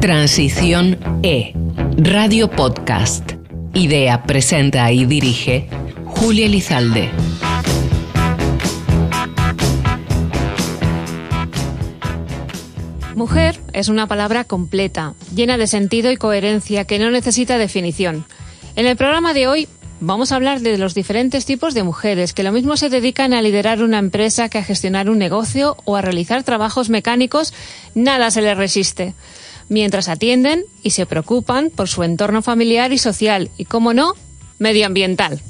Transición E, Radio Podcast. Idea, presenta y dirige Julia Elizalde. Mujer es una palabra completa, llena de sentido y coherencia que no necesita definición. En el programa de hoy vamos a hablar de los diferentes tipos de mujeres que lo mismo se dedican a liderar una empresa que a gestionar un negocio o a realizar trabajos mecánicos, nada se les resiste. Mientras atienden y se preocupan por su entorno familiar y social y, como no, medioambiental.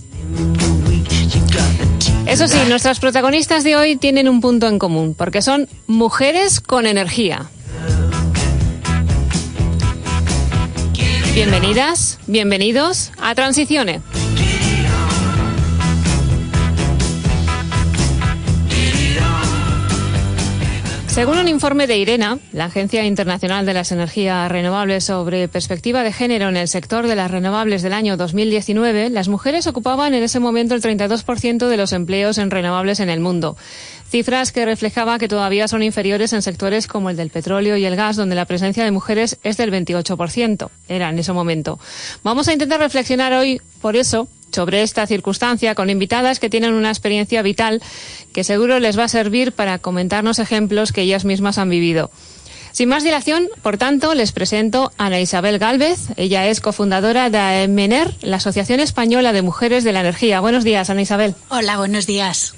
Eso sí, nuestras protagonistas de hoy tienen un punto en común, porque son mujeres con energía. Bienvenidas, bienvenidos a Transiciones. Según un informe de IRENA, la Agencia Internacional de las Energías Renovables sobre perspectiva de género en el sector de las renovables del año 2019, las mujeres ocupaban en ese momento el 32% de los empleos en renovables en el mundo cifras que reflejaba que todavía son inferiores en sectores como el del petróleo y el gas, donde la presencia de mujeres es del 28%, era en ese momento. Vamos a intentar reflexionar hoy, por eso, sobre esta circunstancia con invitadas que tienen una experiencia vital que seguro les va a servir para comentarnos ejemplos que ellas mismas han vivido. Sin más dilación, por tanto, les presento a Ana Isabel Galvez. Ella es cofundadora de AEMENER, la Asociación Española de Mujeres de la Energía. Buenos días, Ana Isabel. Hola, buenos días.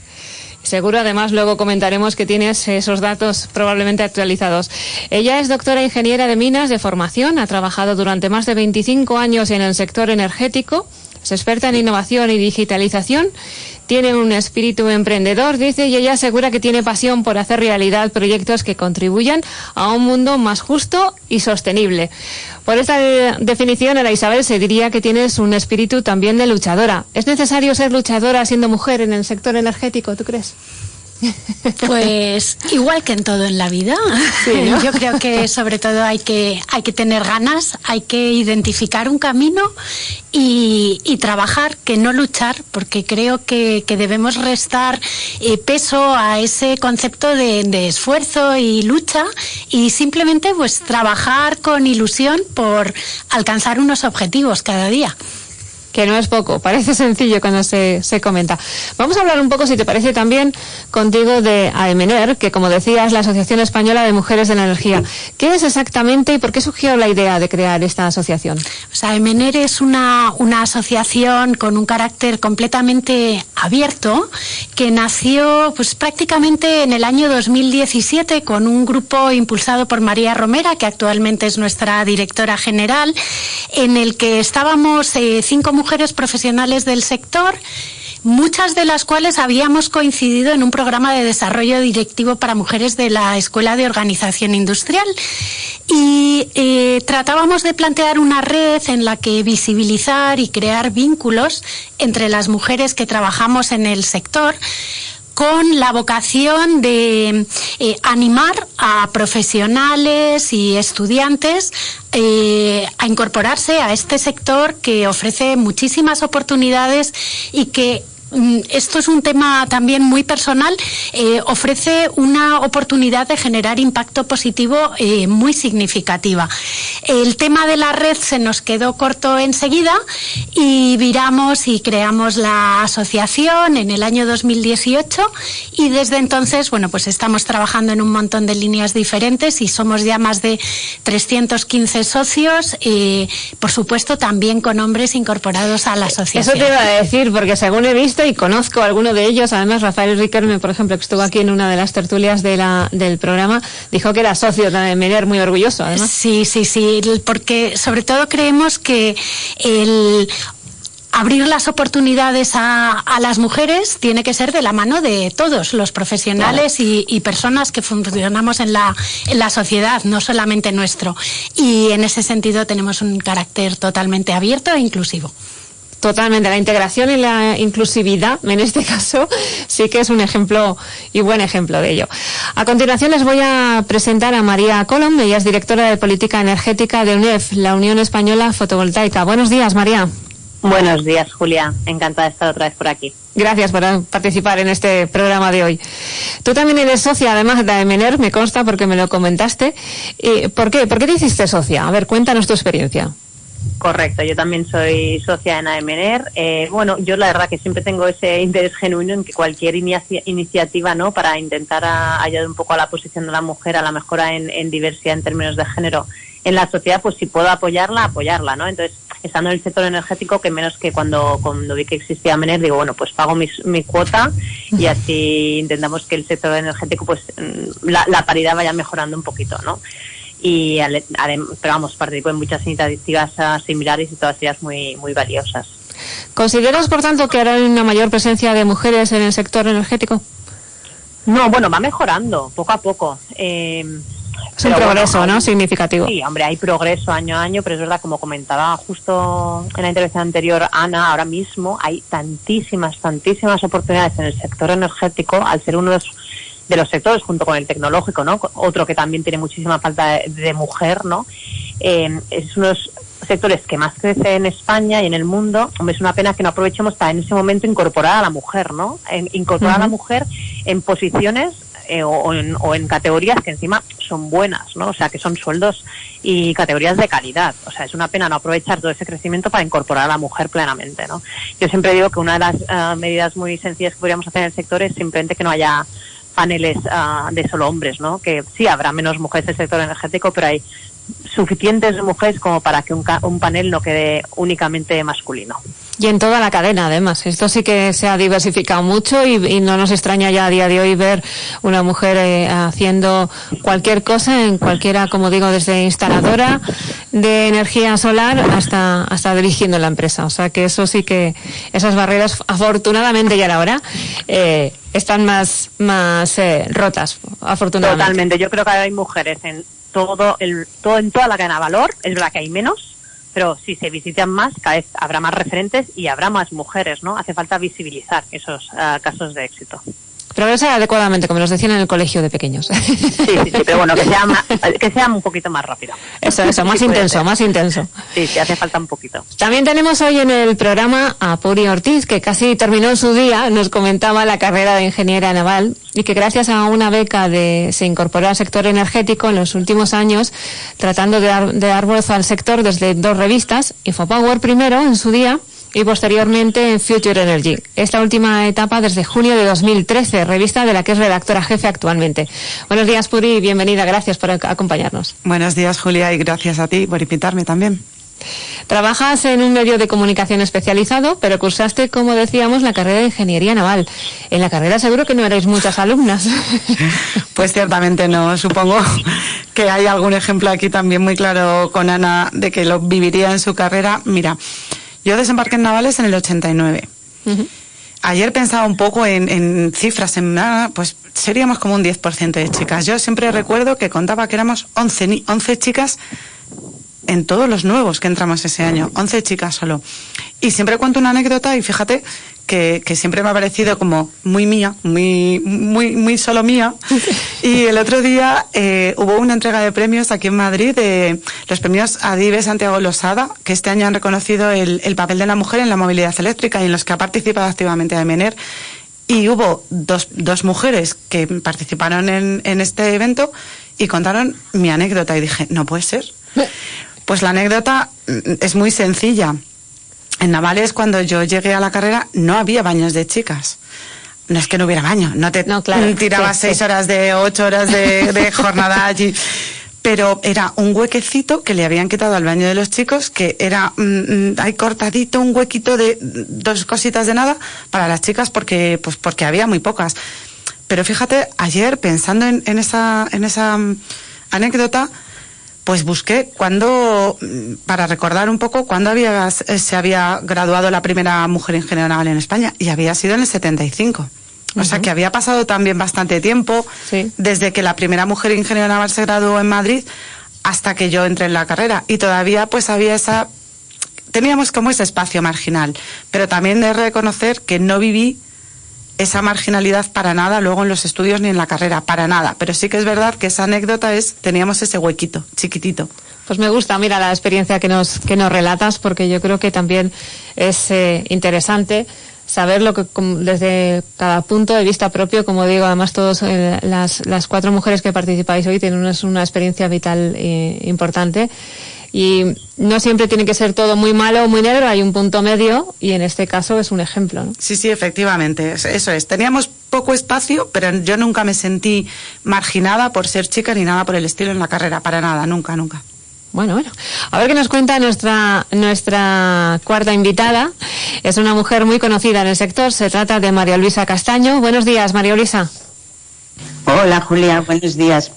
Seguro, además, luego comentaremos que tienes esos datos probablemente actualizados. Ella es doctora ingeniera de minas de formación, ha trabajado durante más de 25 años en el sector energético, experta en innovación y digitalización, tiene un espíritu emprendedor, dice, y ella asegura que tiene pasión por hacer realidad proyectos que contribuyan a un mundo más justo y sostenible. Por esta definición, Ana Isabel, se diría que tienes un espíritu también de luchadora. ¿Es necesario ser luchadora siendo mujer en el sector energético, tú crees? Pues igual que en todo en la vida, yo creo que sobre todo hay que, hay que tener ganas, hay que identificar un camino y, trabajar, que no luchar, porque creo que, debemos restar eh, peso a ese concepto de, de, esfuerzo y lucha y simplemente pues trabajar con ilusión por alcanzar unos objetivos cada día que no es poco, parece sencillo cuando se, se, comenta. Vamos a hablar un poco, si te parece, también contigo de AEMENER, que como decías, es la Asociación Española de Mujeres de la Energía. ¿Qué es exactamente y por qué surgió la idea de crear esta asociación? Pues AEMENER es una, una asociación con un carácter completamente abierto que nació pues prácticamente en el año 2017 con un grupo impulsado por María Romera, que actualmente es nuestra directora general, en el que estábamos eh, cinco mujeres profesionales del sector muchas de las cuales habíamos coincidido en un programa de desarrollo directivo para mujeres de la Escuela de Organización Industrial. Y eh, tratábamos de plantear una red en la que visibilizar y crear vínculos entre las mujeres que trabajamos en el sector con la vocación de eh, animar a profesionales y estudiantes eh, a incorporarse a este sector que ofrece muchísimas oportunidades y que esto es un tema también muy personal, eh, ofrece una oportunidad de generar impacto positivo eh, muy significativa. El tema de la red se nos quedó corto enseguida y viramos y creamos la asociación en el año 2018 y desde entonces, bueno, pues estamos trabajando en un montón de líneas diferentes y somos ya más de 315 socios, eh, por supuesto también con hombres incorporados a la asociación. Eso te iba a decir, porque según he visto y conozco a alguno de ellos. Además, Rafael Riquelme, por ejemplo, que estuvo aquí en una de las tertulias de la, del programa, dijo que era socio de Mener, muy orgulloso, además. Sí, sí, sí, porque sobre todo creemos que el abrir las oportunidades a, las mujeres tiene que ser de la mano de todos los profesionales y, y, personas que funcionamos en la, en la sociedad, no solamente nuestro. Y en ese sentido tenemos un carácter totalmente abierto e inclusivo. Totalmente, la integración y la inclusividad, en este caso, sí que es un ejemplo y buen ejemplo de ello. A continuación les voy a presentar a María Colom, ella es directora de Política Energética de UNEF, la Unión Española Fotovoltaica. Buenos días, María. Buenos días, Julia. Encantada de estar otra vez por aquí. Gracias por participar en este programa de hoy. Tú también eres socia, además de Emener, me consta porque me lo comentaste. ¿Por qué? ¿Por qué te hiciste socia? A ver, cuéntanos tu experiencia. Correcto, yo también soy socia en AEMENER. Eh, bueno, yo la verdad que siempre tengo ese interés genuino en que cualquier iniciativa ¿no? para intentar ayudar un poco a la posición de la mujer, a la mejora en, diversidad en términos de género en la sociedad, pues si puedo apoyarla, apoyarla, ¿no? Entonces, estando en el sector energético, que menos que cuando, cuando vi que existía AEMENER, digo, bueno, pues pago mi, mi cuota y así intentamos que el sector energético, pues mm, la, la paridad vaya mejorando un poquito, ¿no? Y pero vamos, participo en muchas iniciativas ah, similares y todas ellas muy, muy valiosas. ¿Consideras, por tanto, que ahora hay una mayor presencia de mujeres en el sector energético? No, bueno, va mejorando poco a poco. Eh, es un progreso, ¿no? Significativo. Sí, hombre, hay progreso año a año, pero es verdad, como comentaba justo en la intervención anterior Ana, ahora mismo hay tantísimas, tantísimas oportunidades en el sector energético, al ser uno de los de los sectores junto con el tecnológico, ¿no? Otro que también tiene muchísima falta de, mujer, ¿no? Eh, es uno de los sectores que más crece en España y en el mundo. Hombre, es una pena que no aprovechemos para en ese momento incorporar a la mujer, ¿no? incorporar a la mujer en posiciones eh, o, en, o, en, categorías que encima son buenas, ¿no? O sea, que son sueldos y categorías de calidad. O sea, es una pena no aprovechar todo ese crecimiento para incorporar a la mujer plenamente, ¿no? Yo siempre digo que una de las eh, medidas muy sencillas que podríamos hacer en el sector es simplemente que no haya paneles ah, de solo hombres, ¿no? Que sí habrá menos mujeres en el sector energético, pero hay suficientes mujeres como para que un, un panel no quede únicamente masculino. Y en toda la cadena, además. Esto sí que se ha diversificado mucho y, no nos extraña ya a día de hoy ver una mujer eh, haciendo cualquier cosa, en cualquiera, como digo, desde instaladora de energía solar hasta, hasta dirigiendo la empresa. O sea que eso sí que, esas barreras, afortunadamente ya ahora, eh, están más, más eh, rotas, afortunadamente. Totalmente. Yo creo que hay mujeres en todo el, todo, en toda la cadena de valor. Es verdad que hay menos, pero si se visitan más, cada vez habrá más referentes y habrá más mujeres, ¿no? Hace falta visibilizar esos ah, casos de éxito. Progresa adecuadamente, como nos decían en el colegio de pequeños. Sí, sí, sí pero bueno, que sea, que sea un poquito más rápido. Eso, eso, más intenso, más intenso. Sí, sí, hace falta un poquito. También tenemos hoy en el programa a Puri Ortiz, que casi terminó su día, nos comentaba la carrera de ingeniera naval y que gracias a una beca de, se incorporó al sector energético en los últimos años, tratando de dar, de dar voz al sector desde dos revistas, Infopower primero en su día, y posteriormente en Future Energy. Esta última etapa desde junio de 2013, revista de la que es redactora jefe actualmente. Buenos días, Puri, bienvenida. Gracias por acompañarnos. Buenos días, Julia, y gracias a ti por invitarme también. Trabajas en un medio de comunicación especializado, pero cursaste, como decíamos, la carrera de ingeniería naval. En la carrera seguro que no erais muchas alumnas. Pues ciertamente no. Supongo que hay algún ejemplo aquí también muy claro con Ana de que lo viviría en su carrera. Mira, yo desembarqué en Navales en el 89. Ayer pensaba un poco en, cifras, en nada, pues seríamos como un 10% de chicas. Yo siempre recuerdo que contaba que éramos 11, 11 chicas en todos los nuevos que entramos ese año, 11 chicas solo. Y siempre cuento una anécdota y fíjate que, siempre me ha parecido como muy mía, muy, muy, muy solo mía. Y el otro día eh, hubo una entrega de premios aquí en Madrid, de los premios Adive Santiago Losada, que este año han reconocido el, papel de la mujer en la movilidad eléctrica y en los que ha participado activamente AMENER. Y hubo dos, dos mujeres que participaron en, en este evento y contaron mi anécdota y dije, no puede ser. Pues la anécdota mm, es muy sencilla. En Navales, cuando yo llegué a la carrera, no había baños de chicas. No es que no hubiera baño, no te tirabas seis horas de ocho horas de, jornada allí pero era un huequecito que le habían quitado al baño de los chicos, que era mm, mm, hay cortadito un huequito de dos cositas de nada para las chicas porque pues porque había muy pocas. Pero fíjate, ayer pensando en, en esa en esa mm, anécdota, pues busqué cuando, mm, para recordar un poco, cuándo había, eh, se había graduado la primera mujer ingeniera naval en España, y había sido en el 75. O sea que había pasado también bastante tiempo desde que la primera mujer ingeniera naval se graduó en Madrid hasta que yo entré en la carrera. Y todavía pues había esa... Teníamos como ese espacio marginal. Pero también de reconocer que no viví esa marginalidad para nada luego en los estudios ni en la carrera, para nada. Pero sí que es verdad que esa anécdota es, teníamos ese huequito, chiquitito. Pues me gusta, mira, la experiencia que nos, que nos relatas, porque yo creo que también es eh, interesante saber lo que desde cada punto de vista propio, como digo, además todas eh, las, las cuatro mujeres que participáis hoy tienen una, una experiencia vital eh, importante y no siempre tiene que ser todo muy malo o muy negro, hay un punto medio y en este caso es un ejemplo. ¿no? Sí, sí, efectivamente, eso es. Teníamos poco espacio, pero yo nunca me sentí marginada por ser chica ni nada por el estilo en la carrera, para nada, nunca, nunca. Bueno, bueno. A ver qué nos cuenta nuestra, nuestra cuarta invitada. Es una mujer muy conocida en el sector. Se trata de María Luisa Castaño. Buenos días, María Luisa. Hola, Julia. Buenos días.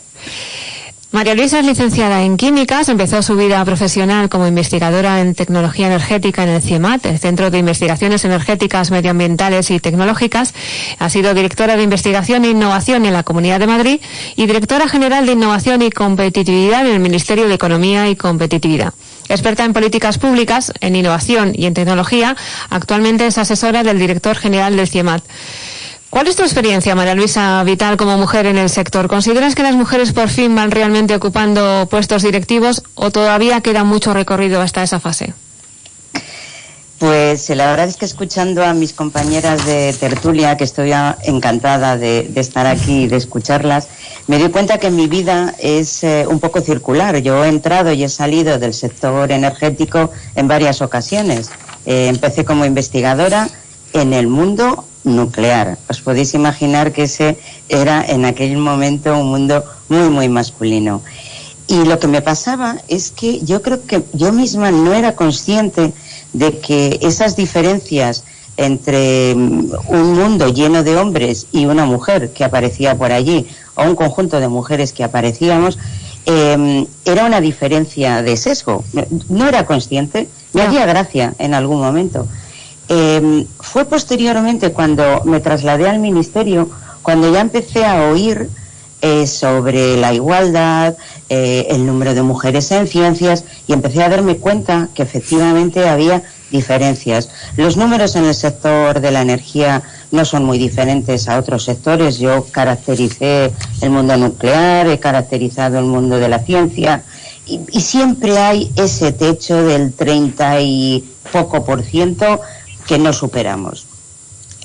María Luisa es licenciada en Químicas, empezó su vida profesional como investigadora en tecnología energética en el CIEMAT, el Centro de Investigaciones Energéticas, Medioambientales y Tecnológicas. Ha sido directora de Investigación e Innovación en la Comunidad de Madrid y directora general de Innovación y Competitividad en el Ministerio de Economía y Competitividad. Experta en políticas públicas, en innovación y en tecnología, actualmente es asesora del director general del CIEMAT. ¿Cuál es tu experiencia, María Luisa Vital, como mujer en el sector? ¿Consideras que las mujeres por fin van realmente ocupando puestos directivos o todavía queda mucho recorrido hasta esa fase? Pues la verdad es que escuchando a mis compañeras de tertulia, que estoy encantada de, estar aquí y de escucharlas, me doy cuenta que mi vida es eh, un poco circular. Yo he entrado y he salido del sector energético en varias ocasiones. Eh, empecé como investigadora en el mundo nuclear. Os podéis imaginar que ese era en aquel momento un mundo muy, muy masculino. Y lo que me pasaba es que yo creo que yo misma no era consciente de que esas diferencias entre mm, un mundo lleno de hombres y una mujer que aparecía por allí, o un conjunto de mujeres que aparecíamos, em, era una diferencia de sesgo. No era consciente, me hacía gracia en algún momento. Em, fue posteriormente cuando me trasladé al ministerio, cuando ya empecé a oír eh, sobre la igualdad, eh, el número de mujeres en ciencias y empecé a darme cuenta que efectivamente había diferencias. Los números en el sector de la energía no son muy diferentes a otros sectores. Yo caractericé el mundo nuclear, he caracterizado el mundo de la ciencia y, y siempre hay ese techo del 30 y poco por ciento que no superamos.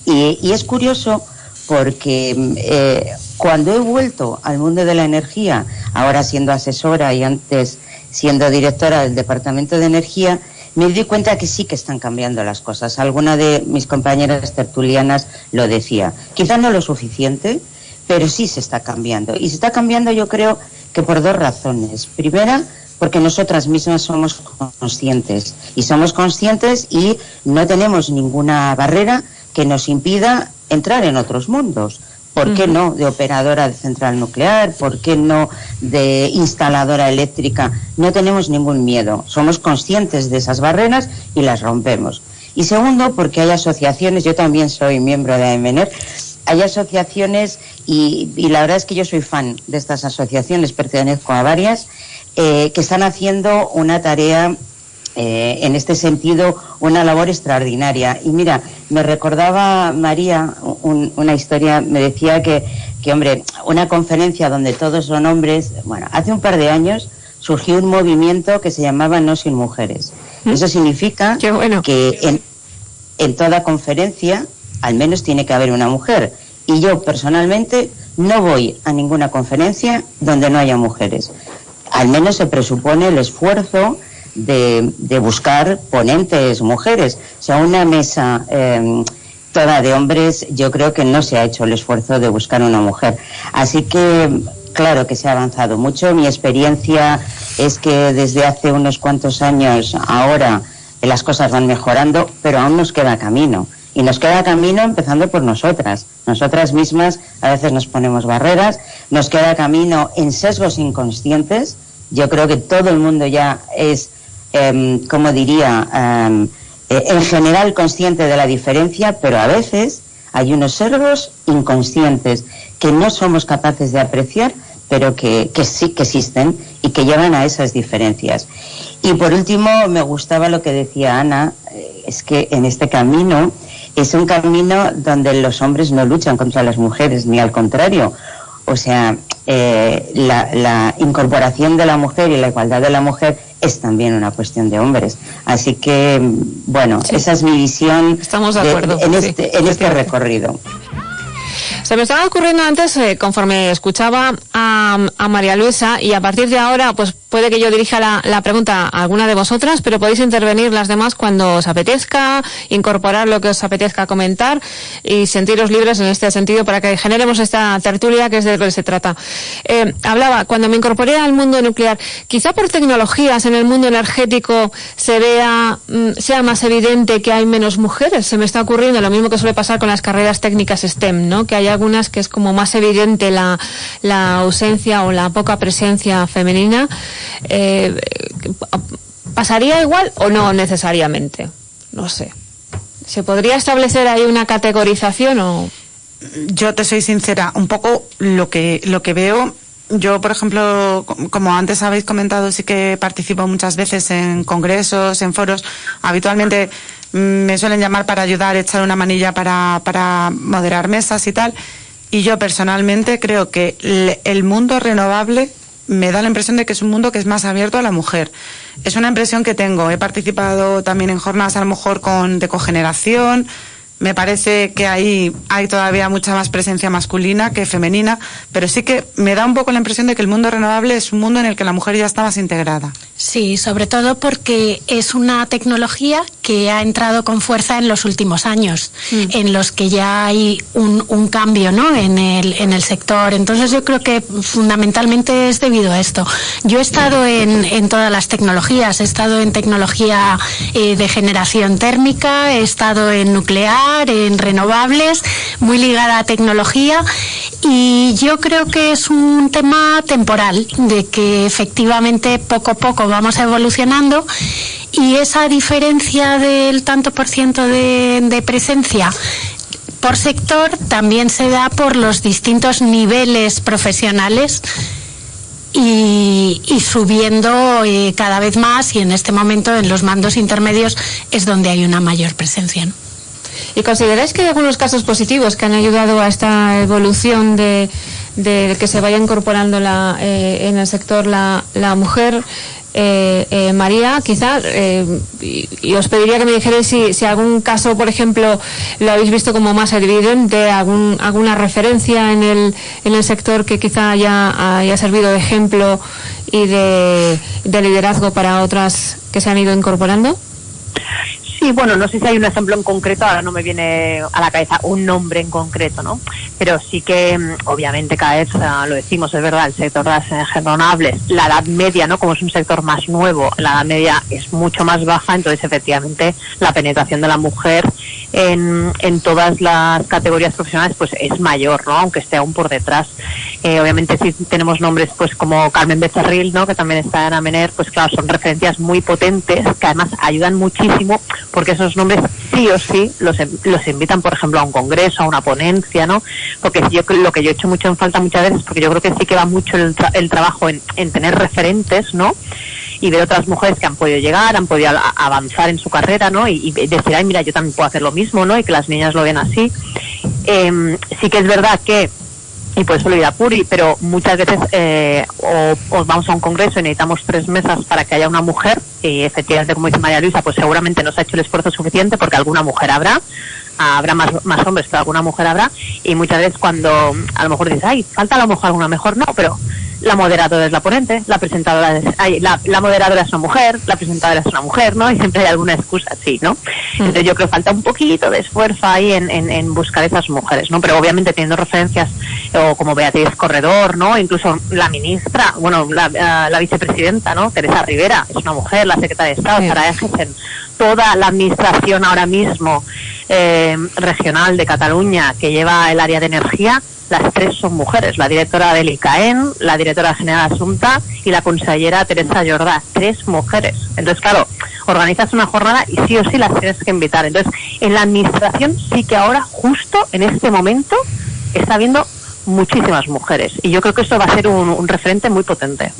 Y, es curioso porque eh, cuando he vuelto al mundo de la energía, ahora siendo asesora y antes siendo directora del Departamento de Energía, me di cuenta que sí que están cambiando las cosas. Alguna de mis compañeras tertulianas lo decía. Quizá no lo suficiente, pero sí se está cambiando. Y se está cambiando yo creo que por dos razones. Primera, porque nosotras mismas somos conscientes y somos conscientes y no tenemos ninguna barrera que nos impida entrar en otros mundos. ¿Por qué no de operadora de central nuclear? ¿Por qué no de instaladora eléctrica? No tenemos ningún miedo. Somos conscientes de esas barreras y las rompemos. Y segundo, porque hay asociaciones, yo también soy miembro de AMNER, hay asociaciones y, y la verdad es que yo soy fan de estas asociaciones, pertenezco a varias eh, que están haciendo una tarea eh, en este sentido, una labor extraordinaria. Y mira, me recordaba María una historia, me decía que, que, hombre, una conferencia donde todos son hombres, bueno, hace un par de años surgió un movimiento que se llamaba No sin Mujeres. ¿Mm? Eso significa que en, en toda conferencia al menos tiene que haber una mujer. Y yo personalmente no voy a ninguna conferencia donde no haya mujeres al menos se presupone el esfuerzo de, buscar ponentes mujeres. O sea, una mesa em, toda de hombres, yo creo que no se ha hecho el esfuerzo de buscar una mujer. Así que, claro que se ha avanzado mucho. Mi experiencia es que desde hace unos cuantos años ahora las cosas van mejorando, pero aún nos queda camino. Y nos queda camino empezando por nosotras. Nosotras mismas a veces nos ponemos barreras, nos queda camino en sesgos inconscientes. Yo creo que todo el mundo ya es, em, como diría, em, eh, en general consciente de la diferencia, pero a veces hay unos sesgos inconscientes que no somos capaces de apreciar, pero que, que sí que existen y que llevan a esas diferencias. Y por último, me gustaba lo que decía Ana, eh, es que en este camino es un camino donde los hombres no luchan contra las mujeres, ni al contrario. O sea, eh, la, incorporación de la mujer y la igualdad de la mujer es también una cuestión de hombres. Así que, bueno, esa es mi visión Estamos de acuerdo, en, este, en este recorrido. Se me estaba ocurriendo antes, eh, conforme escuchaba a, María Luisa, y a partir de ahora, pues puede que yo dirija la, pregunta a alguna de vosotras, pero podéis intervenir las demás cuando os apetezca, incorporar lo que os apetezca comentar y sentiros libres en este sentido para que generemos esta tertulia que es de lo que se trata. Eh, hablaba, cuando me incorporé al mundo nuclear, quizá por tecnologías en el mundo energético se vea, mm, sea más evidente que hay menos mujeres. Se me está ocurriendo lo mismo que suele pasar con las carreras técnicas STEM, ¿no? Que hay algunas que es como más evidente la, la ausencia o la poca presencia femenina. Eh, ¿Pasaría igual o no necesariamente? No sé. ¿Se podría establecer ahí una categorización o...? Yo te soy sincera, un poco lo que, lo que veo yo, por ejemplo, como antes habéis comentado, sí que participo muchas veces en congresos, en foros. Habitualmente me suelen llamar para ayudar, echar una manilla para, para moderar mesas y tal. Y yo personalmente creo que el mundo renovable me da la impresión de que es un mundo que es más abierto a la mujer. Es una impresión que tengo. He participado también en jornadas a lo mejor con de cogeneración. Me parece que ahí hay todavía mucha más presencia masculina que femenina, pero sí que me da un poco la impresión de que el mundo renovable es un mundo en el que la mujer ya está más integrada. Sí, sobre todo porque es una tecnología que ha entrado con fuerza en los últimos años, mm. en los que ya hay un, un, cambio ¿no? en, el, en el sector. Entonces yo creo que fundamentalmente es debido a esto. Yo he estado en, en todas las tecnologías, he estado en tecnología eh, de generación térmica, he estado en nuclear, en renovables, muy ligada a tecnología y yo creo que es un tema temporal, de que efectivamente poco a poco vamos evolucionando y esa diferencia del tanto por ciento de, presencia por sector también se da por los distintos niveles profesionales y, subiendo eh, cada vez más y en este momento en los mandos intermedios es donde hay una mayor presencia. ¿Y consideráis que hay algunos casos positivos que han ayudado a esta evolución de, que se vaya incorporando la, eh, en el sector la, la mujer? Eh, eh, María, quizás, eh, y, os pediría que me dijerais si, si, algún caso, por ejemplo, lo habéis visto como más evidente, algún, alguna referencia en el, en el sector que quizá haya, haya servido de ejemplo y de, de liderazgo para otras que se han ido incorporando. Sí, bueno, no sé si hay un ejemplo en concreto, ahora no me viene a la cabeza un nombre en concreto, ¿no? Pero sí que, mm, obviamente, cada vez lo decimos, es verdad, el sector de las renovables, la edad media, ¿no? Como es un sector más nuevo, la edad media es mucho más baja, entonces, efectivamente, la penetración de la mujer en, en todas las categorías profesionales, pues es mayor, ¿no? Aunque esté aún por detrás. Eh, obviamente, si tenemos nombres, pues como Carmen Becerril, ¿no? Que también está en Amener, pues claro, son referencias muy potentes que además ayudan muchísimo porque esos nombres sí o sí los, los invitan, por ejemplo, a un congreso, a una ponencia, ¿no? Porque yo lo que yo he hecho mucho en falta muchas veces, porque yo creo que sí que va mucho el, el trabajo en, en tener referentes, ¿no? y ver otras mujeres que han podido llegar, han podido avanzar en su carrera, ¿no? Y, decir, ay, mira, yo también puedo hacer lo mismo, ¿no? Y que las niñas lo ven así. Eh, sí que es verdad que y por eso Puri, pero muchas veces eh, o, vamos a un congreso y necesitamos tres mesas para que haya una mujer, y efectivamente, como dice María Luisa, pues seguramente no se ha hecho el esfuerzo suficiente porque alguna mujer habrá, habrá más, más hombres, pero alguna mujer habrá, y muchas veces cuando a lo mejor dices, ay, falta a lo mejor alguna mejor, no, pero la moderadora es la ponente, la presentadora es, la, la, moderadora es una mujer, la presentadora es una mujer, ¿no? Y siempre hay alguna excusa así, ¿no? Mm. Entonces yo creo que falta un poquito de esfuerzo ahí en, en, en buscar esas mujeres, ¿no? Pero obviamente teniendo referencias o como Beatriz Corredor, ¿no? Incluso la ministra, bueno, la, la vicepresidenta, ¿no? Teresa Rivera, es una mujer, la secretaria de Estado, Sara Ejesen, toda la administración ahora mismo eh, regional de Cataluña que lleva el área de energía, las tres son mujeres, la directora del ICAEN, la directora general Asunta y la consellera Teresa Jordá, tres mujeres. Entonces, claro, organizas una jornada y sí o sí las tienes que invitar. Entonces, en la administración sí que ahora, justo en este momento, está habiendo muchísimas mujeres y yo creo que esto va a ser un, referente muy potente.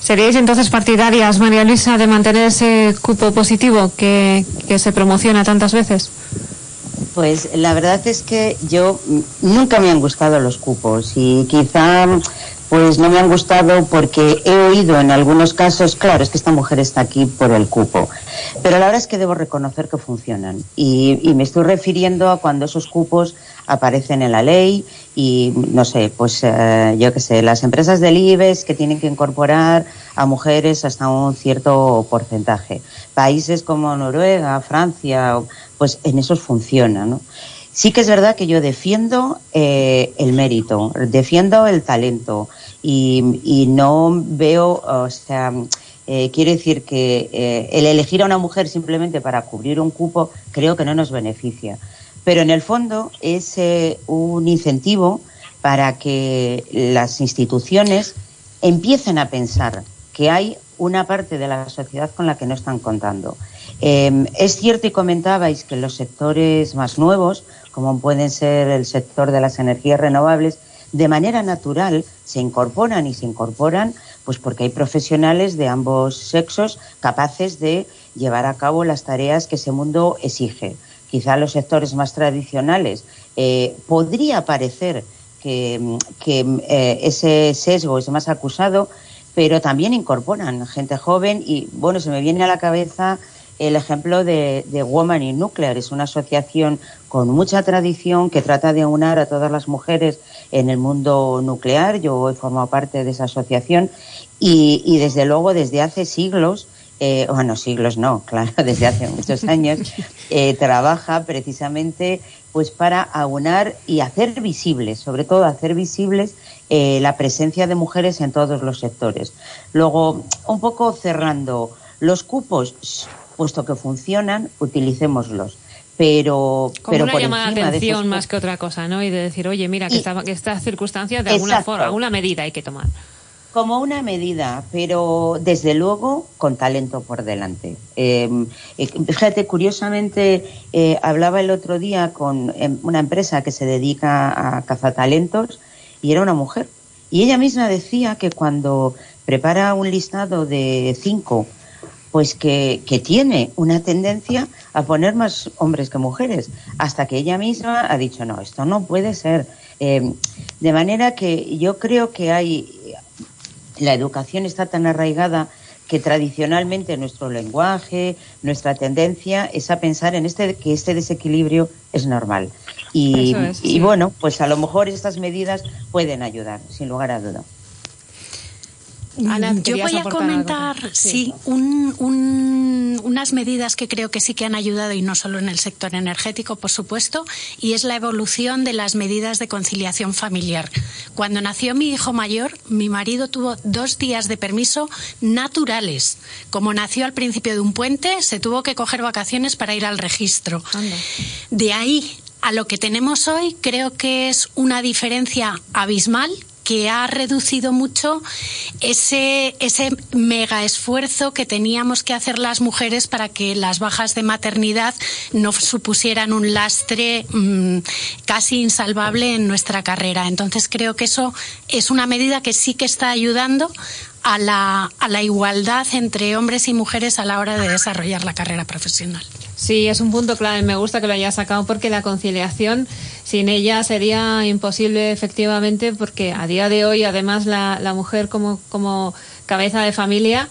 ¿Seríais entonces partidarias, María Luisa, de mantener ese cupo positivo que, que se promociona tantas veces? Pues la verdad es que yo nunca me han gustado los cupos y quizá pues no me han gustado porque he oído en algunos casos, claro, es que esta mujer está aquí por el cupo, pero la verdad es que debo reconocer que funcionan y, me estoy refiriendo a cuando esos cupos aparecen en la ley y, no sé, pues eh, yo qué sé, las empresas del IBEX que tienen que incorporar a mujeres hasta un cierto porcentaje. Países como Noruega, Francia, pues en esos funciona, ¿no? Sí que es verdad que yo defiendo eh, el mérito, defiendo el talento, y, no veo, o sea, eh, quiere decir que eh, el elegir a una mujer simplemente para cubrir un cupo creo que no nos beneficia. Pero en el fondo es eh, un incentivo para que las instituciones empiecen a pensar que hay una parte de la sociedad con la que no están contando. Em, es cierto y comentabais que los sectores más nuevos, como pueden ser el sector de las energías renovables, de manera natural se incorporan y se incorporan pues porque hay profesionales de ambos sexos capaces de llevar a cabo las tareas que ese mundo exige. Quizá los sectores más tradicionales eh, podría parecer que, eh, ese sesgo es más acusado, pero también incorporan gente joven y bueno, se me viene a la cabeza el ejemplo de, de, Woman in Nuclear. Es una asociación con mucha tradición que trata de unar a todas las mujeres en el mundo nuclear. Yo he formado parte de esa asociación y, desde luego desde hace siglos eh, bueno, siglos no, claro, desde hace muchos años, eh, trabaja precisamente pues para aunar y hacer visibles, sobre todo hacer visibles eh, la presencia de mujeres en todos los sectores. Luego, un poco cerrando, los cupos puesto que funcionan, utilicémoslos. Pero, Como pero una por llamada de atención más que otra cosa, ¿no? Y de decir, oye, mira, que, Y- esta, que circunstancias de alguna Exacto. forma, alguna medida hay que tomar. Como una medida, pero desde luego con talento por delante. Eh, eh, fíjate, curiosamente, eh, hablaba el otro día con em, una empresa que se dedica a cazatalentos y era una mujer. Y ella misma decía que cuando prepara un listado de cinco, pues que, que tiene una tendencia a poner más hombres que mujeres, hasta que ella misma ha dicho, no, esto no puede ser. Eh, de manera que yo creo que hay la educación está tan arraigada que tradicionalmente nuestro lenguaje, nuestra tendencia es a pensar en este que este desequilibrio es normal. Y, y bueno, pues a lo mejor estas medidas pueden ayudar, sin lugar a duda. Ana, Yo voy a comentar, sí, Sí. un- un- unas medidas que creo que sí que han ayudado y no solo en el sector energético, por supuesto, y es la evolución de las medidas de conciliación familiar. Cuando nació mi hijo mayor, mi marido tuvo dos días de permiso naturales. Como nació al principio de un puente, se tuvo que coger vacaciones para ir al registro. Anda. De ahí a lo que tenemos hoy, creo que es una diferencia abismal que ha reducido mucho ese, ese mega esfuerzo que teníamos que hacer las mujeres para que las bajas de maternidad no supusieran un lastre mm, casi insalvable en nuestra carrera. Entonces creo que eso es una medida que sí que está ayudando a la, a la igualdad entre hombres y mujeres a la hora de desarrollar la carrera profesional. Sí, es un punto clave. Me gusta que lo hayas sacado porque la conciliación sin ella sería imposible efectivamente porque a día de hoy además la, la mujer como, como cabeza de familia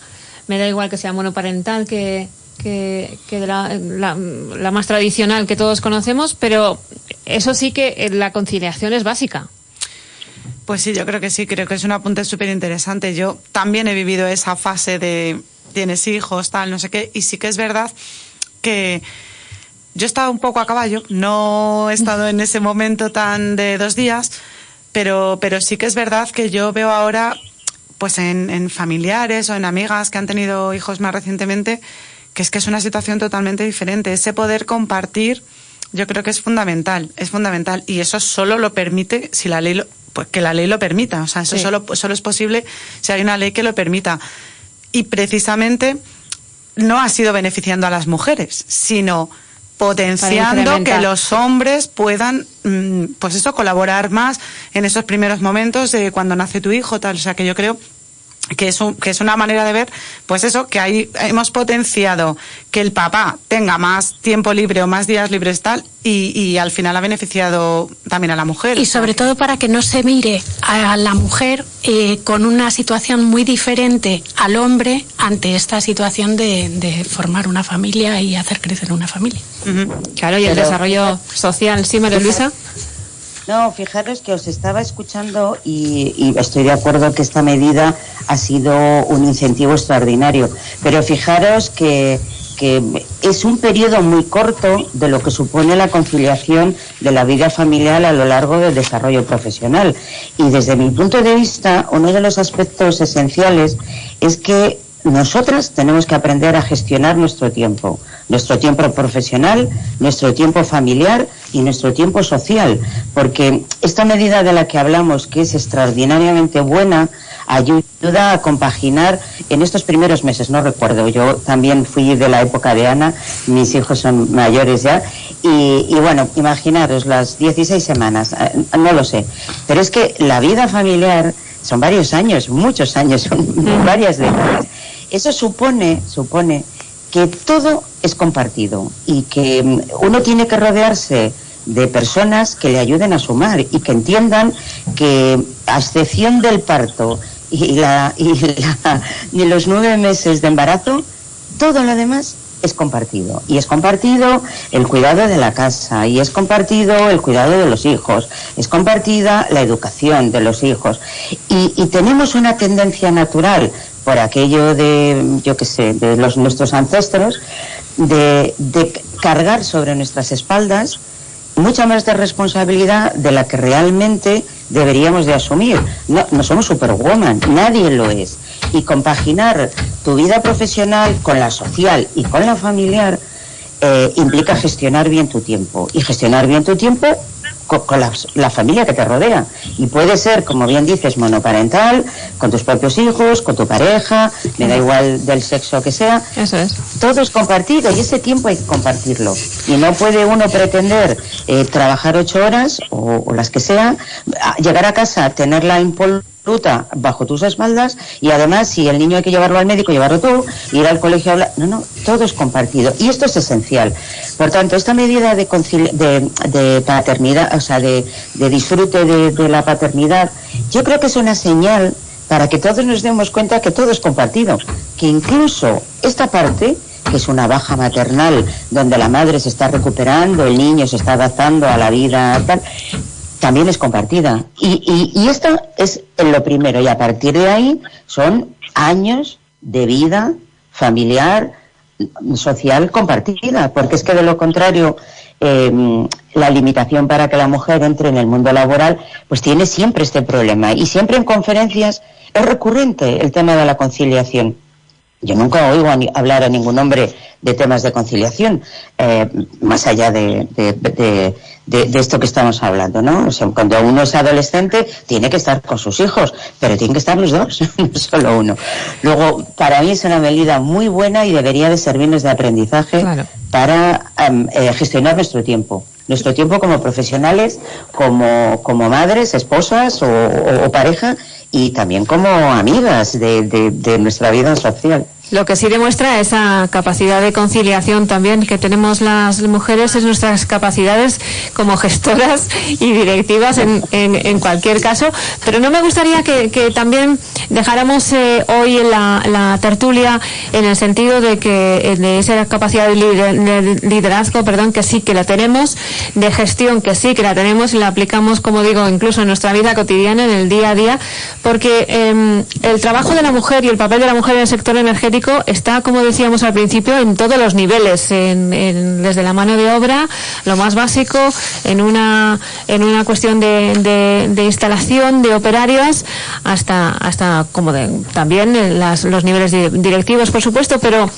me da igual que sea monoparental que, que, que la, la, más tradicional que todos conocemos, pero eso sí que la conciliación es básica. Pues sí, yo creo que sí, creo que es un apunte súper interesante. Yo también he vivido esa fase de tienes hijos, tal, no sé qué, y sí que es verdad que yo he estado un poco a caballo, no he estado en ese momento tan de dos días, pero, pero sí que es verdad que yo veo ahora, pues en, en familiares o en amigas que han tenido hijos más recientemente, que es que es una situación totalmente diferente. Ese poder compartir, yo creo que es fundamental, es fundamental. Y eso solo lo permite si la ley lo, pues que la ley lo permita. O sea, eso Sí. solo, solo es posible si hay una ley que lo permita. Y precisamente no ha sido beneficiando a las mujeres, sino potenciando que los hombres puedan, mm, pues eso, colaborar más en esos primeros momentos de cuando nace tu hijo, tal. O sea, que yo creo que es, un, que es una manera de ver, pues eso, que ahí hemos potenciado que el papá tenga más tiempo libre o más días libres tal, y, y al final ha beneficiado también a la mujer. Y sobre todo para que no se mire a la mujer eh, con una situación muy diferente al hombre ante esta situación de, de formar una familia y hacer crecer una familia. Claro, y el Pero- desarrollo social, ¿sí, María Luisa? No, fijaros que os estaba escuchando y, estoy de acuerdo que esta medida ha sido un incentivo extraordinario, pero fijaros que, que es un periodo muy corto de lo que supone la conciliación de la vida familiar a lo largo del desarrollo profesional. Y desde mi punto de vista, uno de los aspectos esenciales es que nosotras tenemos que aprender a gestionar nuestro tiempo, nuestro tiempo profesional, nuestro tiempo familiar y nuestro tiempo social, porque esta medida de la que hablamos, que es extraordinariamente buena, ayuda a compaginar en estos primeros meses, no recuerdo, yo también fui de la época de Ana, mis hijos son mayores ya, y, y bueno, imaginaros las 16 semanas, eh, no lo sé, pero es que la vida familiar son varios años, muchos años, son varias décadas. Eso supone, supone que todo es compartido y que mm, uno tiene que rodearse de personas que le ayuden a sumar y que entiendan que a excepción del parto y, la, y, la- los nueve meses de embarazo, todo lo demás es compartido. Y es compartido el cuidado de la casa, y es compartido el cuidado de los hijos, es compartida la educación de los hijos. Y, y tenemos una tendencia natural por aquello de, yo qué sé, de los, nuestros ancestros, de, de cargar sobre nuestras espaldas mucha más de responsabilidad de la que realmente deberíamos de asumir. No, no somos superwoman, nadie lo es. Y compaginar tu vida profesional con la social y con la familiar eh, implica gestionar bien tu tiempo. Y gestionar bien tu tiempo co- con, la, la familia que te rodea. Y puede ser, como bien dices, monoparental, con tus propios hijos, con tu pareja, me da igual del sexo que sea, Eso es. todo es compartido y ese tiempo hay que compartirlo. Y no puede uno pretender eh, trabajar ocho horas o, o las que sean, llegar a casa, tenerla bajo tus espaldas y además si el niño hay que llevarlo al médico, llevarlo tú, ir al colegio, hablar. No, no, todo es compartido y esto es esencial. Por tanto, esta medida de, de, de paternidad, o sea, de, disfrute de, la paternidad, yo creo que es una señal para que todos nos demos cuenta que todo es compartido, que incluso esta parte que es una baja maternal donde la madre se está recuperando, el niño se está adaptando a la vida también es compartida. Y, y, esto es lo primero, y a partir de ahí son años de vida familiar, social compartida, porque es que de lo contrario, eh, la limitación para que la mujer entre en el mundo laboral, pues tiene siempre este problema. Y siempre en conferencias es recurrente el tema de la conciliación. Yo nunca oigo a ni- hablar a ningún hombre de temas de conciliación, eh, más allá de, de- de- de- de esto que estamos hablando, ¿no? O sea, cuando uno es adolescente, tiene que estar con sus hijos, pero tienen que estar los dos, no solo uno. Luego, para mí es una medida muy buena y debería de servirnos de aprendizaje Claro. para em, eh, gestionar nuestro tiempo. Nuestro tiempo como profesionales, como, como madres, esposas o, o- o pareja y también como amigas de, de- nuestra vida social. Lo que sí demuestra esa capacidad de conciliación también que tenemos las mujeres es nuestras capacidades como gestoras y directivas en, cualquier caso. Pero no me gustaría que, también dejáramos eh, hoy la, la tertulia en el sentido de que eh, de esa capacidad de lider- de liderazgo, perdón, que sí que la tenemos, de gestión que sí que la tenemos y la aplicamos, como digo, incluso en nuestra vida cotidiana, en el día a día, porque em, el trabajo de la mujer y el papel de la mujer en el sector energético está, como decíamos al principio, en todos los niveles, en- en- desde la mano de obra, lo más básico, en una, en una cuestión de, de- instalación de operarias, hasta, hasta como de, también las- los niveles di- directivos, por supuesto, pero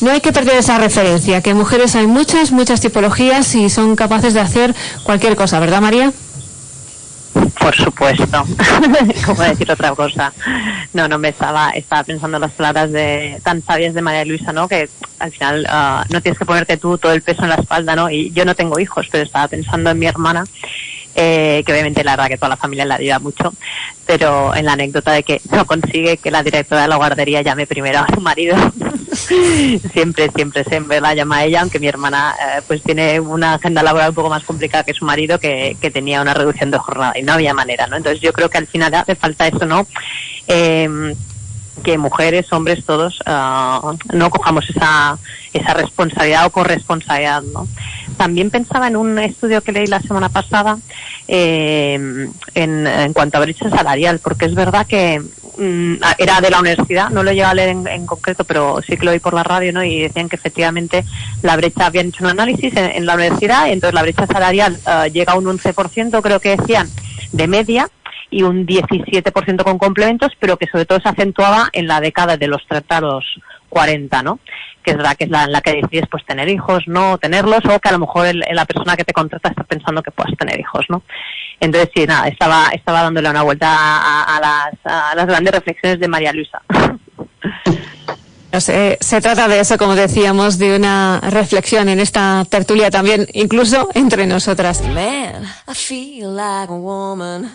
no hay que perder esa referencia, que mujeres hay muchas, muchas tipologías y son capaces de hacer cualquier cosa, ¿verdad, María? Por supuesto. ¿Cómo decir otra cosa? No, no me estaba, estaba pensando en las palabras de, tan sabias de María Luisa, ¿no? Que al final ah, no tienes que ponerte tú todo el peso en la espalda, ¿no? Y yo no tengo hijos, pero estaba pensando en mi hermana eh, que obviamente la verdad que toda la familia le ayuda mucho, pero en la anécdota de que no consigue que la directora de la guardería llame primero a su marido, siempre, siempre, siempre la llama a ella, aunque mi hermana eh, pues tiene una agenda laboral un poco más complicada que su marido, que, que tenía una reducción de jornada y no había manera, ¿no? Entonces yo creo que al final hace falta eso, ¿no? Eh, que mujeres, hombres, todos uh, no cojamos esa, esa responsabilidad o corresponsabilidad. ¿no? También pensaba en un estudio que leí la semana pasada eh, en, cuanto a brecha salarial, porque es verdad que mm, era de la universidad, no lo llevo a leer en, en, concreto, pero sí que lo oí por la radio, ¿no? Y decían que efectivamente la brecha, habían hecho un análisis en, en la universidad, y entonces la brecha salarial uh, llega a un 11%, creo que decían, de media, y un 17% con complementos, pero que sobre todo se acentuaba en la década de los 30 a los 40, ¿no? Que es la que es la en la que decides pues tener hijos, no tenerlos, o que a lo mejor el, la persona que te contrata está pensando que puedas tener hijos, ¿no? Entonces sí, nada, estaba, estaba dándole una vuelta a, a, las, a las grandes reflexiones de María Luisa. Se, se, trata de eso, como decíamos, de una reflexión en esta tertulia también, incluso entre nosotras. Man, I feel like a woman.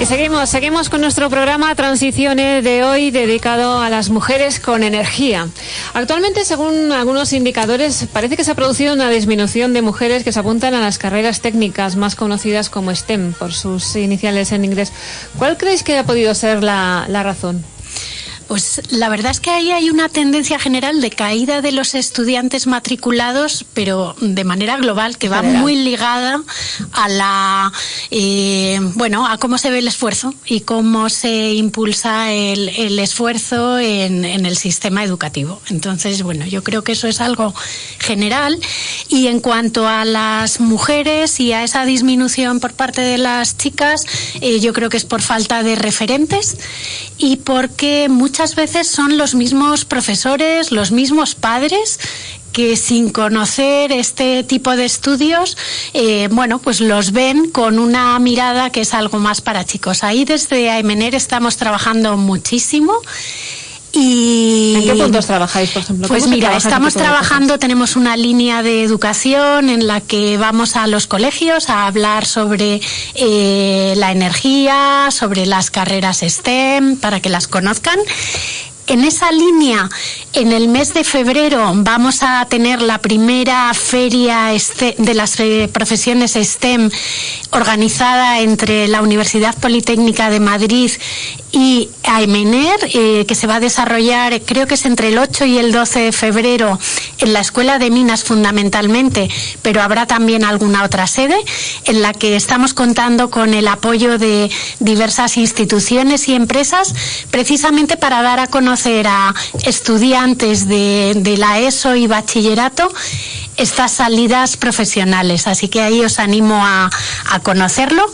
Y seguimos, seguimos con nuestro programa Transiciones de hoy dedicado a las mujeres con energía. Actualmente, según algunos indicadores, parece que se ha producido una disminución de mujeres que se apuntan a las carreras técnicas más conocidas como STEM, por sus iniciales en inglés. ¿Cuál creéis que ha podido ser la, la razón? Pues la verdad es que ahí hay una tendencia general de caída de los estudiantes matriculados, pero de manera global, que va general. muy ligada a la, eh, bueno, a cómo se ve el esfuerzo y cómo se impulsa el, el esfuerzo en, en, el sistema educativo. Entonces, bueno, yo creo que eso es algo general. Y en cuanto a las mujeres y a esa disminución por parte de las chicas, eh, yo creo que es por falta de referentes y porque muchas muchas veces son los mismos profesores, los mismos padres que sin conocer este tipo de estudios, eh, bueno, pues los ven con una mirada que es algo más para chicos. Ahí desde Aimener estamos trabajando muchísimo. Y ¿En qué puntos trabajáis, por ejemplo? Pues mira, estamos trabajando, tenemos una línea de educación en la que vamos a los colegios a hablar sobre eh, la energía, sobre las carreras STEM, para que las conozcan en esa línea, en el mes de febrero vamos a tener la primera feria de las profesiones STEM organizada entre la Universidad Politécnica de Madrid y AEMENER, eh, que se va a desarrollar, creo que es entre el 8 y el 12 de febrero, en la Escuela de Minas fundamentalmente, pero habrá también alguna otra sede, en la que estamos contando con el apoyo de diversas instituciones y empresas, precisamente para dar a conocer a estudiantes de, de la ESO y bachillerato estas salidas profesionales. Así que ahí os animo a, a conocerlo.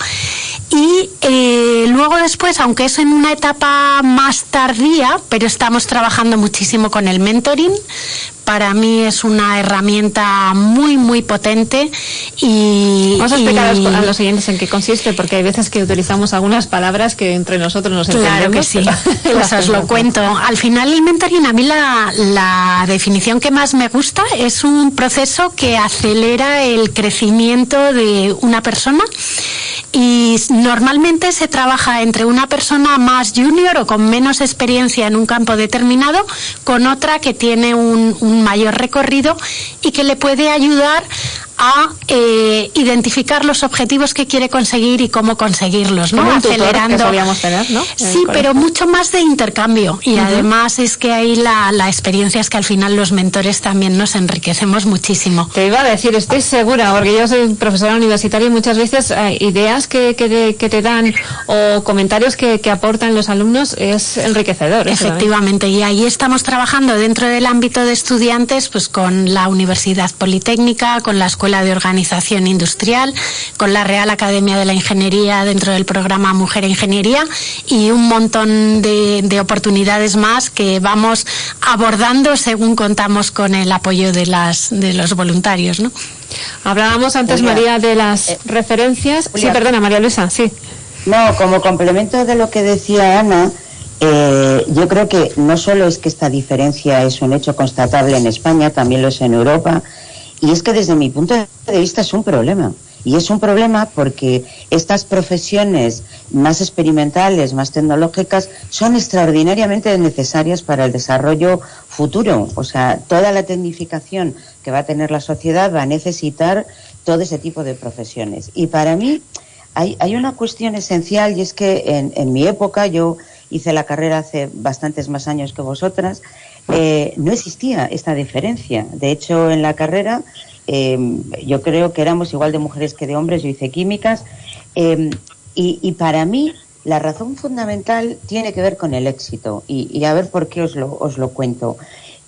Y eh, luego después, aunque es en una etapa más tardía, pero estamos trabajando muchísimo con el mentoring. Para mí es una herramienta muy, muy potente y... Vamos a explicar y... a los oyentes en qué consiste, porque hay veces que utilizamos algunas palabras que entre nosotros nos claro entendemos. que sí, pues os lo cuento. Al final el mentoring, a mí la, la definición que más me gusta es un proceso que acelera el crecimiento de una persona y normalmente se trabaja entre una persona más junior o con menos experiencia en un campo determinado con otra que tiene un, un mayor recorrido y que le puede ayudar a eh, identificar los objetivos que quiere conseguir y cómo conseguirlos, ¿no? Acelerando. Que tener, ¿no? Sí, pero mucho más de intercambio. Y uh -huh. además es que ahí la, la, experiencia es que al final los mentores también nos enriquecemos muchísimo. Te iba a decir, estoy segura, porque yo soy profesora universitaria y muchas veces eh, ideas que, que, te, que, te, dan o comentarios que, que, aportan los alumnos es enriquecedor. Efectivamente, y ahí estamos trabajando dentro del ámbito de estudiantes, pues con la Universidad Politécnica, con la Escuela de Organización Industrial, con la Real Academia de la Ingeniería dentro del programa Mujer e Ingeniería y un montón de, de, oportunidades más que vamos abordando según contamos con el apoyo de, las, de los voluntarios. ¿no? Hablábamos antes, Julia, María, de las eh, referencias. Julia, sí, perdona, María Luisa, sí. No, como complemento de lo que decía Ana, eh, yo creo que no solo es que esta diferencia es un hecho constatable en España, también lo es en Europa Y es que desde mi punto de vista es un problema. Y es un problema porque estas profesiones más experimentales, más tecnológicas, son extraordinariamente necesarias para el desarrollo futuro. O sea, toda la tecnificación que va a tener la sociedad va a necesitar todo ese tipo de profesiones. Y para mí hay, hay una cuestión esencial y es que en, en, mi época, yo hice la carrera hace bastantes más años que vosotras, eh, no existía esta diferencia. De hecho, en la carrera eh, yo creo que éramos igual de mujeres que de hombres, yo hice químicas, eh, y, y, para mí la razón fundamental tiene que ver con el éxito, y, y a ver por qué os lo, os lo cuento.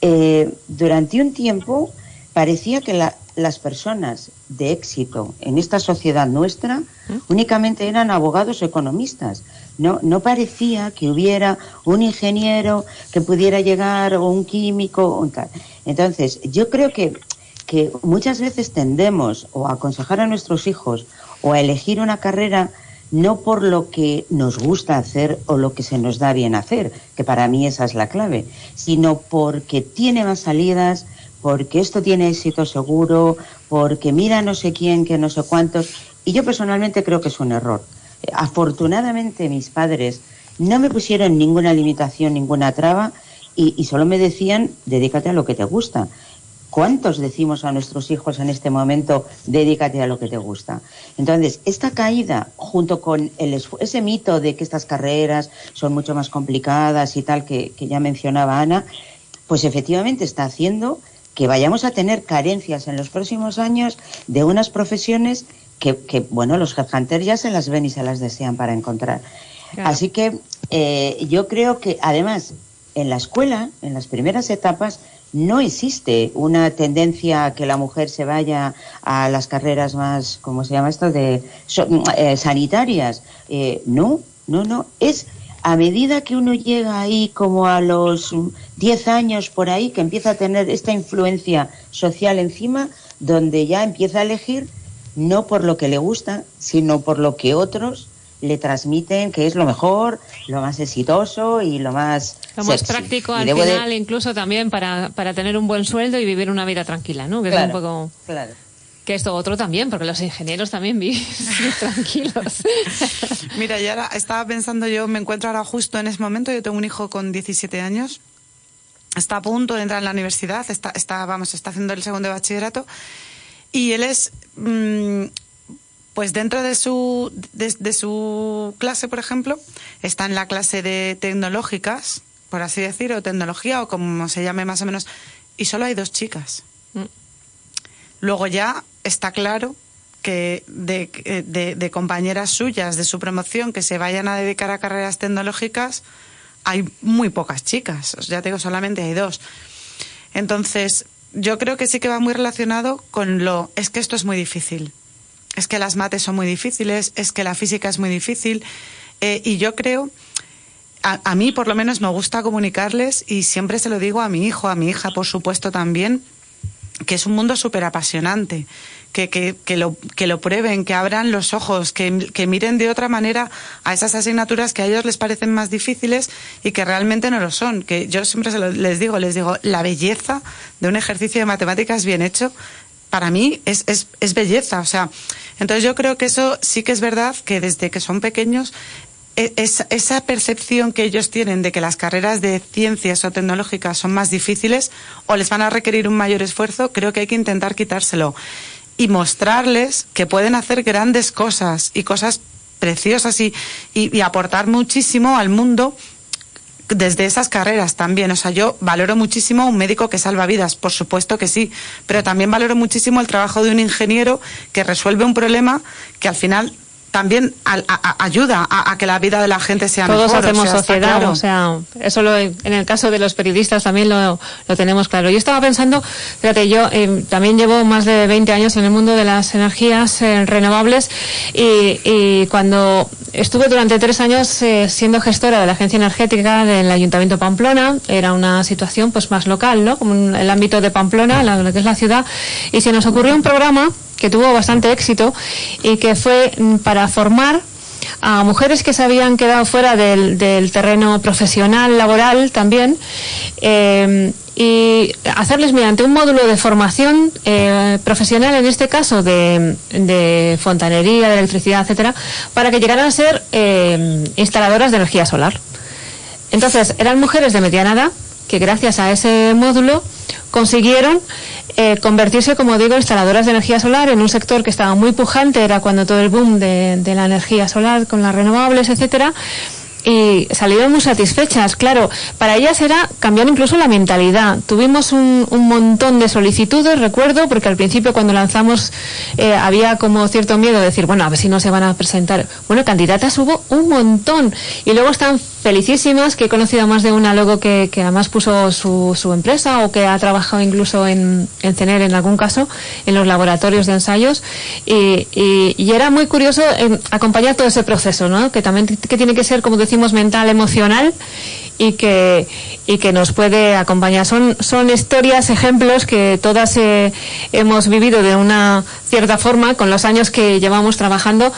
Eh, durante un tiempo parecía que la, las personas de éxito en esta sociedad nuestra únicamente eran abogados o economistas. No, no parecía que hubiera un ingeniero que pudiera llegar o un químico. O tal. Entonces, yo creo que que muchas veces tendemos o a aconsejar a nuestros hijos o a elegir una carrera no por lo que nos gusta hacer o lo que se nos da bien hacer, que para mí esa es la clave, sino porque tiene más salidas, porque esto tiene éxito seguro, porque mira no sé quién, que no sé cuántos. Y yo personalmente creo que es un error. Afortunadamente mis padres no me pusieron ninguna limitación, ninguna traba y, solo me decían, dedícate a lo que te gusta. ¿Cuántos decimos a nuestros hijos en este momento, dedícate a lo que te gusta? Entonces, esta caída, junto con el, ese mito de que estas carreras son mucho más complicadas y tal, que ya mencionaba Ana, pues efectivamente está haciendo que vayamos a tener carencias en los próximos años de unas profesiones que, que bueno, los headhunters ya se las ven y se las desean para encontrar. Claro. Así que eh, yo creo que, además, en la escuela, en las primeras etapas, no existe una tendencia a que la mujer se vaya a las carreras más, ¿cómo se llama esto?, de so, eh, sanitarias. Eh, no, no, no. Es a medida que uno llega ahí como a los 10 años por ahí, que empieza a tener esta influencia social encima, donde ya empieza a elegir no por lo que le gusta, sino por lo que otros le transmiten que es lo mejor, lo más exitoso y lo más lo más sexy. práctico Y al de- final incluso también para, para tener un buen sueldo y vivir una vida tranquila, ¿no? Que es un Claro, poco claro. que esto otro también, porque los ingenieros también viven tranquilos. Mira, y ahora estaba pensando yo, me encuentro ahora justo en ese momento, yo tengo un hijo con 17 años, está a punto de entrar en la universidad, está, está vamos, está haciendo el segundo de bachillerato, y él es, mm, pues dentro de su, de, de su clase, por ejemplo, está en la clase de tecnológicas, por así decir, o tecnología, o como se llame más o menos, y solo hay dos chicas. Mm. Luego ya está claro que de, de- de compañeras suyas de su promoción que se vayan a dedicar a carreras tecnológicas, hay muy pocas chicas. Ya te digo, solamente hay dos. Entonces, yo creo que sí que va muy relacionado con lo. Es que esto es muy difícil. Es que las mates son muy difíciles, es que la física es muy difícil. eh, y yo creo a, a, mí por lo menos me gusta comunicarles y siempre se lo digo a mi hijo, a mi hija por supuesto también, que es un mundo súper apasionante, que, que, que, lo, que lo prueben, que abran los ojos, que, que miren de otra manera a esas asignaturas que a ellos les parecen más difíciles y que realmente no lo son. Que yo siempre se lo, les digo, les digo, la belleza de un ejercicio de matemáticas bien hecho para mí es, es, es belleza. O sea, entonces yo creo que eso sí que es verdad que desde que son pequeños es, esa percepción que ellos tienen de que las carreras de ciencias o tecnológicas son más difíciles o les van a requerir un mayor esfuerzo, creo que hay que intentar quitárselo y mostrarles que pueden hacer grandes cosas y cosas preciosas y, y, aportar muchísimo al mundo desde esas carreras también. O sea, yo valoro muchísimo un médico que salva vidas, por supuesto que sí, pero también valoro muchísimo el trabajo de un ingeniero que resuelve un problema que al final también a, a, ayuda a, a, que la vida de la gente sea Todos mejor. hacemos o sea, sociedad, claro. o sea, eso lo, en el caso de los periodistas también lo, lo tenemos claro. Yo estaba pensando, fíjate, yo eh, también llevo más de 20 años en el mundo de las energías eh, renovables y, y, cuando estuve durante tres años eh, siendo gestora de la agencia energética del Ayuntamiento de Pamplona, era una situación pues más local, ¿no? Como en el ámbito de Pamplona, la, lo que es la ciudad, y se nos ocurrió un programa que tuvo bastante éxito y que fue para formar a mujeres que se habían quedado fuera del, terreno profesional, laboral también, eh, y hacerles mediante un módulo de formación eh, profesional, en este caso de, fontanería, de electricidad, etcétera, para que llegaran a ser instaladoras de energía solar. Entonces, eran mujeres de mediana edad que gracias a ese módulo consiguieron eh, convertirse, como digo, instaladoras de energía solar en un sector que estaba muy pujante, era cuando todo el boom de, de la energía solar con las renovables, etcétera, y salieron muy satisfechas. Claro, para ellas era cambiar incluso la mentalidad. Tuvimos un, un montón de solicitudes, recuerdo, porque al principio cuando lanzamos eh, había como cierto miedo de decir, bueno, a ver si no se van a presentar. Bueno, candidatas hubo un montón. Y luego están felicísimas, que he conocido a más de una luego que, que además puso su, su, empresa o que ha trabajado incluso en, en CENER en algún caso, en los laboratorios de ensayos. Y, y, era muy curioso acompañar todo ese proceso, ¿no? Que también que tiene que ser, como mental, emocional y que, y que nos puede acompañar. Son, son historias, ejemplos que todas eh, hemos vivido de una cierta forma con los años que llevamos trabajando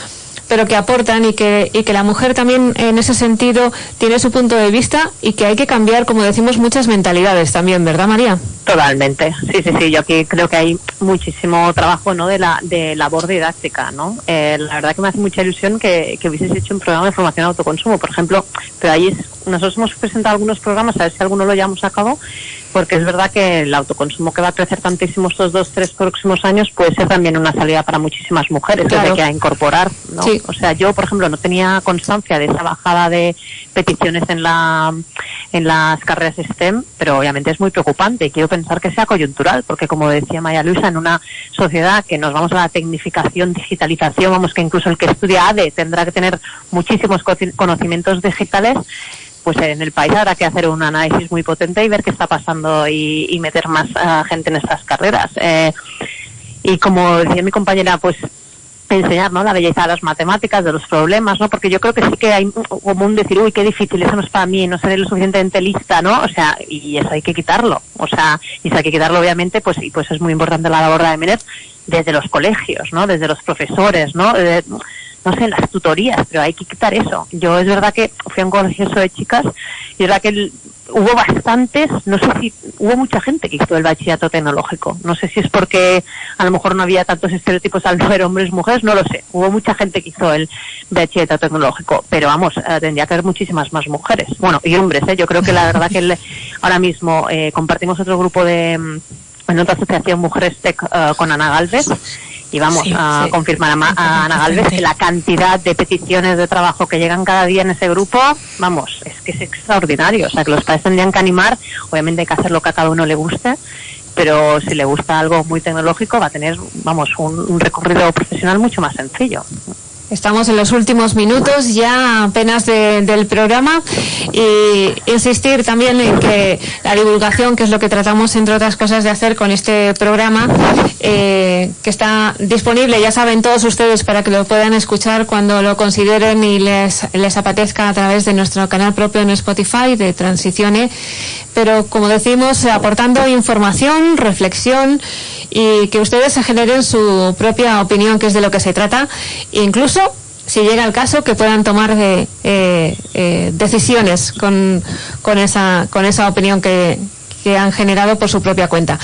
pero que aportan y que, y que la mujer también en ese sentido tiene su punto de vista y que hay que cambiar, como decimos, muchas mentalidades también, ¿verdad, María? Totalmente, sí, sí, sí, yo aquí creo que hay muchísimo trabajo ¿no? de, la, de labor didáctica, ¿no? Eh, la verdad que me hace mucha ilusión que, que hubieses hecho un programa de formación de autoconsumo, por ejemplo, pero ahí nosotros hemos presentado algunos programas, a ver si alguno lo llevamos a cabo, porque es verdad que el autoconsumo que va a crecer tantísimo estos dos, tres próximos años puede ser también una salida para muchísimas mujeres claro. que hay que incorporar, ¿no? Sí. O sea, yo, por ejemplo, no tenía constancia de esa bajada de peticiones en la en las carreras STEM, pero obviamente es muy preocupante y quiero pensar que sea coyuntural, porque como decía María Luisa, en una sociedad que nos vamos a la tecnificación, digitalización, vamos que incluso el que estudia ADE tendrá que tener muchísimos conocimientos digitales, pues en el país habrá que hacer un análisis muy potente y ver qué está pasando y, y meter más uh, gente en estas carreras. Eh, y como decía mi compañera, pues enseñar ¿no? la belleza de las matemáticas, de los problemas, ¿no? porque yo creo que sí que hay como un decir, uy, qué difícil, eso no es para mí, no seré lo suficientemente lista, ¿no? O sea, y eso hay que quitarlo, o sea, y eso hay que quitarlo obviamente, pues, y pues es muy importante la labor de MNET desde los colegios, ¿no? Desde los profesores, ¿no? De, no sé, las tutorías, pero hay que quitar eso. Yo es verdad que fui a un colegio de chicas y es verdad que hubo bastantes, no sé si hubo mucha gente que hizo el bachillerato tecnológico. No sé si es porque a lo mejor no había tantos estereotipos al ver hombres mujeres, no lo sé. Hubo mucha gente que hizo el bachillerato tecnológico, pero vamos, eh, tendría que haber muchísimas más mujeres. Bueno, y hombres, ¿eh? yo creo que la verdad que ahora mismo eh, compartimos otro grupo de mm, en otra asociación Mujeres Tech uh, con Ana Galvez y vamos sí, a sí. confirmar a, a, Ana Galvez que la cantidad de peticiones de trabajo que llegan cada día en ese grupo, vamos, es que es extraordinario. O sea, que los padres tendrían que animar, obviamente hay que hacer lo que a cada uno le guste, pero si le gusta algo muy tecnológico va a tener, vamos, un, un recorrido profesional mucho más sencillo. Estamos en los últimos minutos ya apenas de, del programa y insistir también en que la divulgación, que es lo que tratamos entre otras cosas de hacer con este programa, eh, que está disponible, ya saben todos ustedes, para que lo puedan escuchar cuando lo consideren y les, les apetezca a través de nuestro canal propio en Spotify de Transicione, pero como decimos, aportando información, reflexión y que ustedes se generen su propia opinión, que es de lo que se trata, incluso si llega el caso, que puedan tomar eh, eh, decisiones con, con, esa, con esa opinión que, que han generado por su propia cuenta.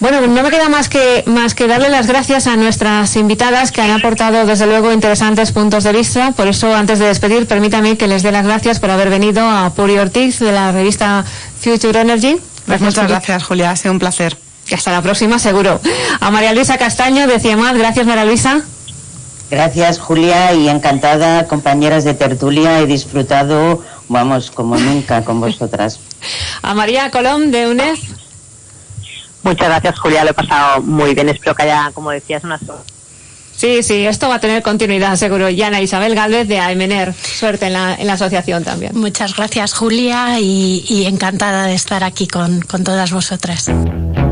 Bueno, no me queda más que, más que darle las gracias a nuestras invitadas que han aportado desde luego interesantes puntos de vista. Por eso, antes de despedir, permítame que les dé las gracias por haber venido a Puri Ortiz de la revista Future Energy. Gracias, Muchas gracias, Julia. Ha sido un placer. Y hasta la próxima, seguro. A María Luisa Castaño de CIEMAD. Gracias, María Luisa. Gracias, Julia, y encantada, compañeras de tertulia. He disfrutado, vamos, como nunca con vosotras. A María Colón, de UNED. Muchas gracias, Julia. Lo he pasado muy bien. Espero que haya, como decías, una. Sí, sí, esto va a tener continuidad, seguro. Y Ana Isabel Galvez de AMNER. Suerte en la, en la asociación también. Muchas gracias, Julia, y, y encantada de estar aquí con, con todas vosotras.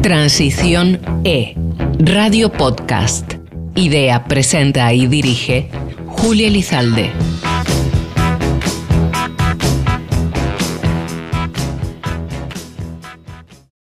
Transición E. Radio Podcast. Idea, presenta y dirige Julia Lizalde.